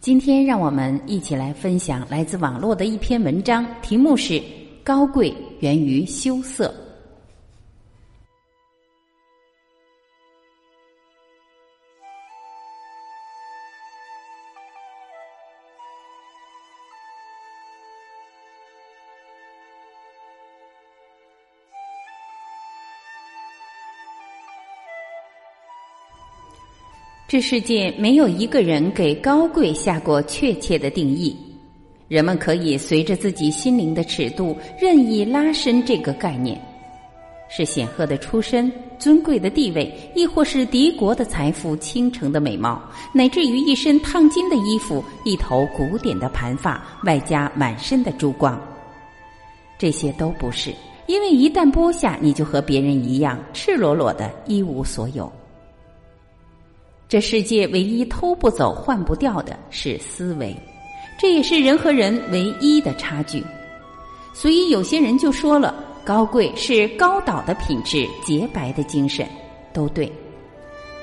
今天让我们一起来分享来自网络的一篇文章，题目是《高贵源于羞涩》。这世界没有一个人给高贵下过确切的定义，人们可以随着自己心灵的尺度任意拉伸这个概念：是显赫的出身、尊贵的地位，亦或是敌国的财富、倾城的美貌，乃至于一身烫金的衣服、一头古典的盘发，外加满身的珠光。这些都不是，因为一旦剥下，你就和别人一样赤裸裸的一无所有。这世界唯一偷不走、换不掉的是思维，这也是人和人唯一的差距。所以有些人就说了，高贵是高岛的品质、洁白的精神，都对。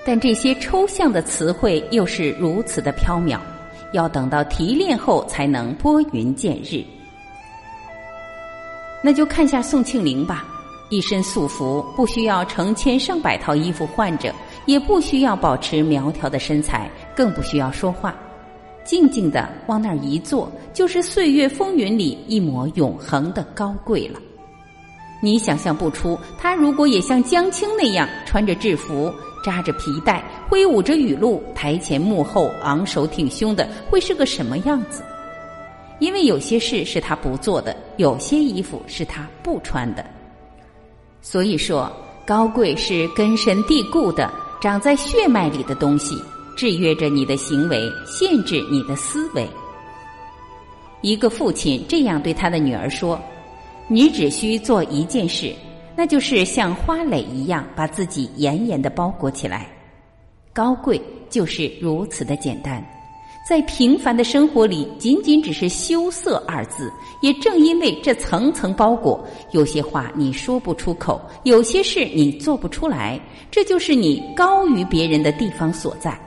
但这些抽象的词汇又是如此的飘渺，要等到提炼后才能拨云见日。那就看下宋庆龄吧，一身素服，不需要成千上百套衣服换着。也不需要保持苗条的身材，更不需要说话，静静的往那儿一坐，就是岁月风云里一抹永恒的高贵了。你想象不出，他如果也像江青那样穿着制服、扎着皮带、挥舞着雨露，台前幕后昂首挺胸的，会是个什么样子？因为有些事是他不做的，有些衣服是他不穿的。所以说，高贵是根深蒂固的。长在血脉里的东西，制约着你的行为，限制你的思维。一个父亲这样对他的女儿说：“你只需做一件事，那就是像花蕾一样把自己严严的包裹起来。高贵就是如此的简单。”在平凡的生活里，仅仅只是羞涩二字。也正因为这层层包裹，有些话你说不出口，有些事你做不出来，这就是你高于别人的地方所在。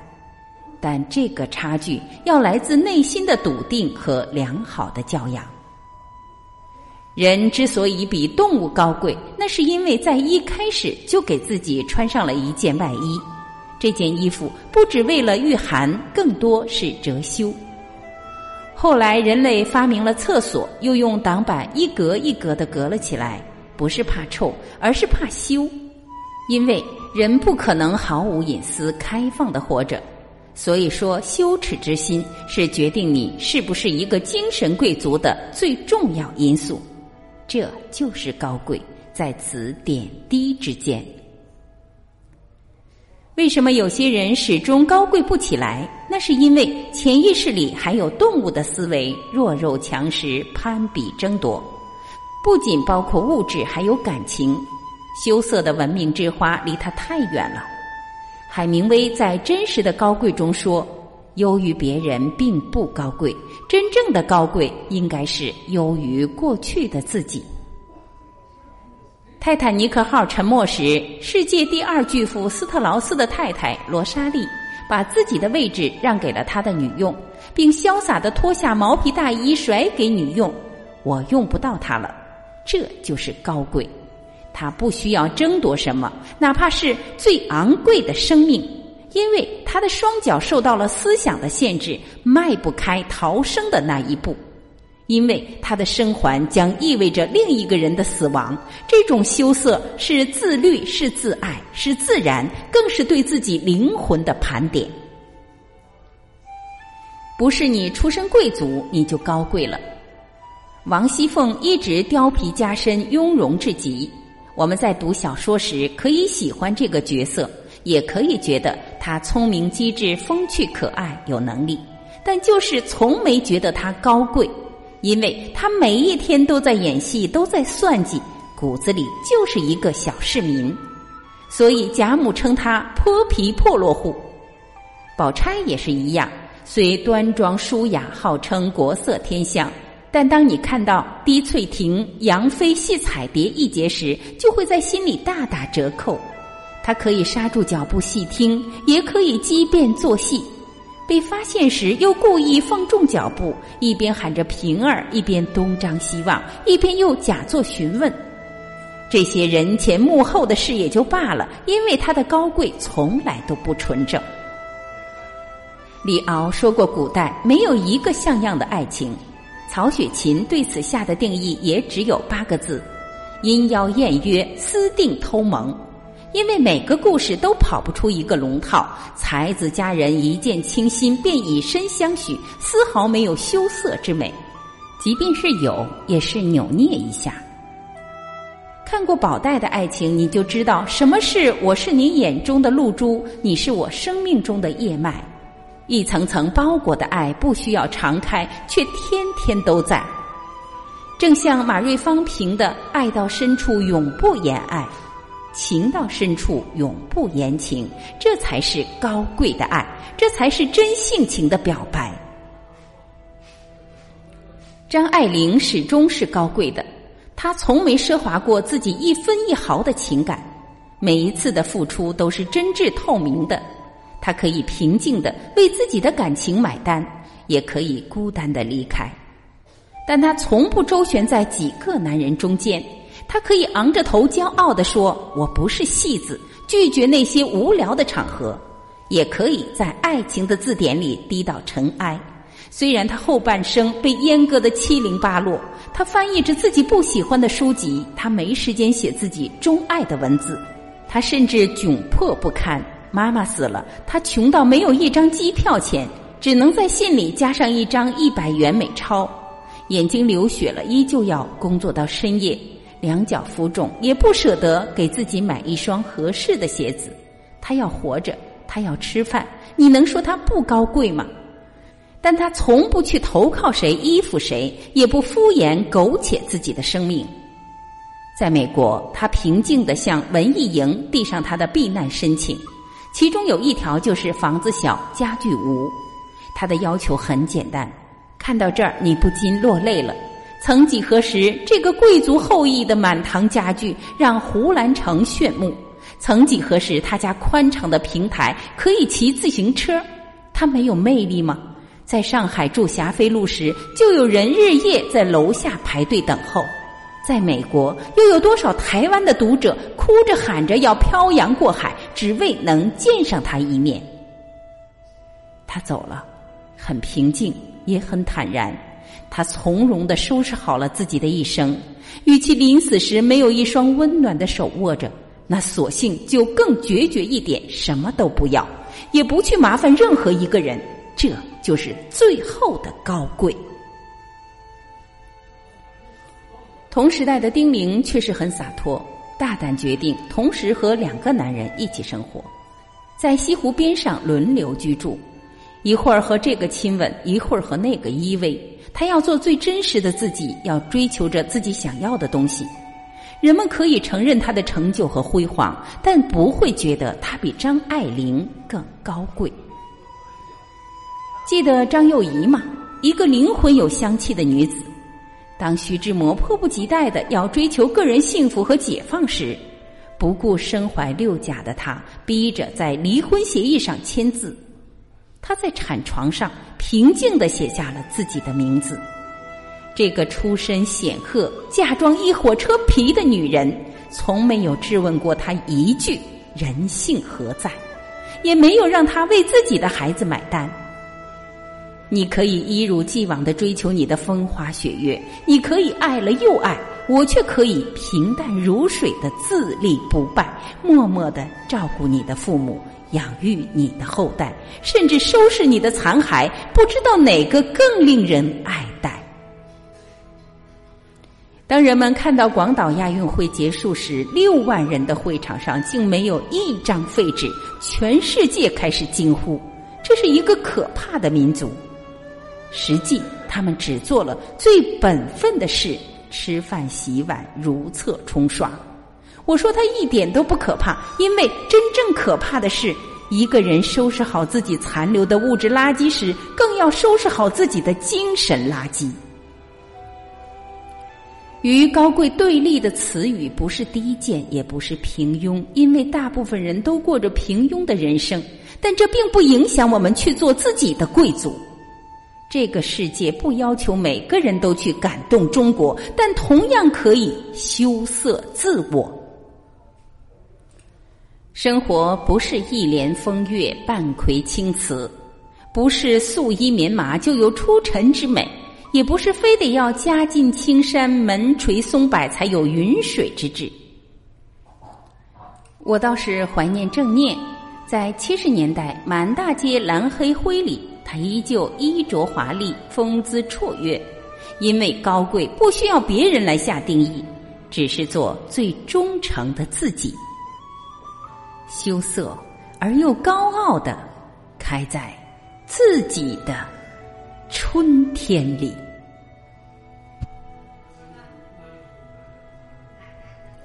但这个差距要来自内心的笃定和良好的教养。人之所以比动物高贵，那是因为在一开始就给自己穿上了一件外衣。这件衣服不只为了御寒，更多是遮羞。后来人类发明了厕所，又用挡板一格一格的隔了起来，不是怕臭，而是怕羞。因为人不可能毫无隐私、开放的活着，所以说羞耻之心是决定你是不是一个精神贵族的最重要因素。这就是高贵，在此点滴之间。为什么有些人始终高贵不起来？那是因为潜意识里还有动物的思维，弱肉强食，攀比争夺。不仅包括物质，还有感情。羞涩的文明之花离他太远了。海明威在《真实的高贵》中说：“优于别人并不高贵，真正的高贵应该是优于过去的自己。”泰坦尼克号沉没时，世界第二巨富斯特劳斯的太太罗莎莉把自己的位置让给了他的女佣，并潇洒的脱下毛皮大衣甩给女佣：“我用不到它了。”这就是高贵，他不需要争夺什么，哪怕是最昂贵的生命，因为他的双脚受到了思想的限制，迈不开逃生的那一步。因为他的生还将意味着另一个人的死亡，这种羞涩是自律，是自爱，是自然，更是对自己灵魂的盘点。不是你出身贵族你就高贵了。王熙凤一直貂皮加身，雍容至极。我们在读小说时可以喜欢这个角色，也可以觉得她聪明机智、风趣可爱、有能力。但就是从没觉得她高贵，因为他每一天都在演戏，都在算计，骨子里就是一个小市民。所以贾母称他泼皮破落户。宝钗也是一样，虽端庄淑雅，号称国色天香，但当你看到滴翠亭、杨妃戏彩蝶一节时，就会在心里大打折扣。他可以刹住脚步细听，也可以机变作戏。被发现时，又故意放重脚步，一边喊着平儿，一边东张西望，一边又假作询问。这些人前幕后的事也就罢了，因为他的高贵从来都不纯正。李敖说过，古代没有一个像样的爱情。曹雪芹对此下的定义也只有八个字：阴邀艳约，私定偷盟。因为每个故事都跑不出一个龙套，才子佳人一见倾心便以身相许，丝毫没有羞涩之美。即便是有，也是扭捏一下。看过宝黛的爱情，你就知道什么是我是你眼中的露珠，你是我生命中的叶脉，一层层包裹的爱，不需要常开，却天天都在。正像马瑞芳评的：“爱到深处永不言爱。”情到深处永不言情，这才是高贵的爱，这才是真性情的表白。张爱玲始终是高贵的，她从没奢华过自己一分一毫的情感，每一次的付出都是真挚透明的。她可以平静的为自己的感情买单，也可以孤单的离开，但她从不周旋在几个男人中间。他可以昂着头骄傲地说：“我不是戏子，拒绝那些无聊的场合。”也可以在爱情的字典里低到尘埃。虽然他后半生被阉割的七零八落，他翻译着自己不喜欢的书籍，他没时间写自己钟爱的文字，他甚至窘迫不堪。妈妈死了，他穷到没有一张机票钱，只能在信里加上一张一百元美钞。眼睛流血了，依旧要工作到深夜。两脚浮肿，也不舍得给自己买一双合适的鞋子。他要活着，他要吃饭，你能说他不高贵吗？但他从不去投靠谁、依附谁，也不敷衍苟且自己的生命。在美国，他平静地向文艺营递上他的避难申请，其中有一条就是房子小、家具无。他的要求很简单，看到这儿，你不禁落泪了。曾几何时，这个贵族后裔的满堂家具让胡兰成炫目；曾几何时，他家宽敞的平台可以骑自行车，他没有魅力吗？在上海住霞飞路时，就有人日夜在楼下排队等候；在美国，又有多少台湾的读者哭着喊着要漂洋过海，只为能见上他一面？他走了，很平静，也很坦然。他从容的收拾好了自己的一生，与其临死时没有一双温暖的手握着，那索性就更决绝一点，什么都不要，也不去麻烦任何一个人，这就是最后的高贵。同时代的丁玲却是很洒脱，大胆决定同时和两个男人一起生活，在西湖边上轮流居住，一会儿和这个亲吻，一会儿和那个依偎。他要做最真实的自己，要追求着自己想要的东西。人们可以承认他的成就和辉煌，但不会觉得他比张爱玲更高贵。记得张幼仪吗？一个灵魂有香气的女子。当徐志摩迫不及待的要追求个人幸福和解放时，不顾身怀六甲的他，逼着在离婚协议上签字。他在产床上平静的写下了自己的名字。这个出身显赫、嫁妆一火车皮的女人，从没有质问过他一句“人性何在”，也没有让他为自己的孩子买单。你可以一如既往的追求你的风花雪月，你可以爱了又爱，我却可以平淡如水的自立不败，默默的照顾你的父母。养育你的后代，甚至收拾你的残骸，不知道哪个更令人爱戴。当人们看到广岛亚运会结束时，六万人的会场上竟没有一张废纸，全世界开始惊呼：这是一个可怕的民族。实际他们只做了最本分的事：吃饭、洗碗、如厕、冲刷。我说他一点都不可怕，因为真正可怕的是，一个人收拾好自己残留的物质垃圾时，更要收拾好自己的精神垃圾。与高贵对立的词语不是低贱，也不是平庸，因为大部分人都过着平庸的人生，但这并不影响我们去做自己的贵族。这个世界不要求每个人都去感动中国，但同样可以羞涩自我。生活不是一帘风月、半葵青瓷，不是素衣棉麻就有出尘之美，也不是非得要家近青山、门垂松柏才有云水之志。我倒是怀念郑念，在七十年代满大街蓝黑灰里，他依旧衣着华丽、风姿绰约，因为高贵不需要别人来下定义，只是做最忠诚的自己。羞涩而又高傲的，开在自己的春天里。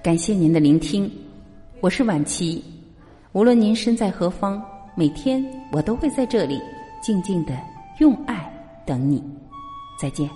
感谢您的聆听，我是晚琪。无论您身在何方，每天我都会在这里静静的用爱等你。再见。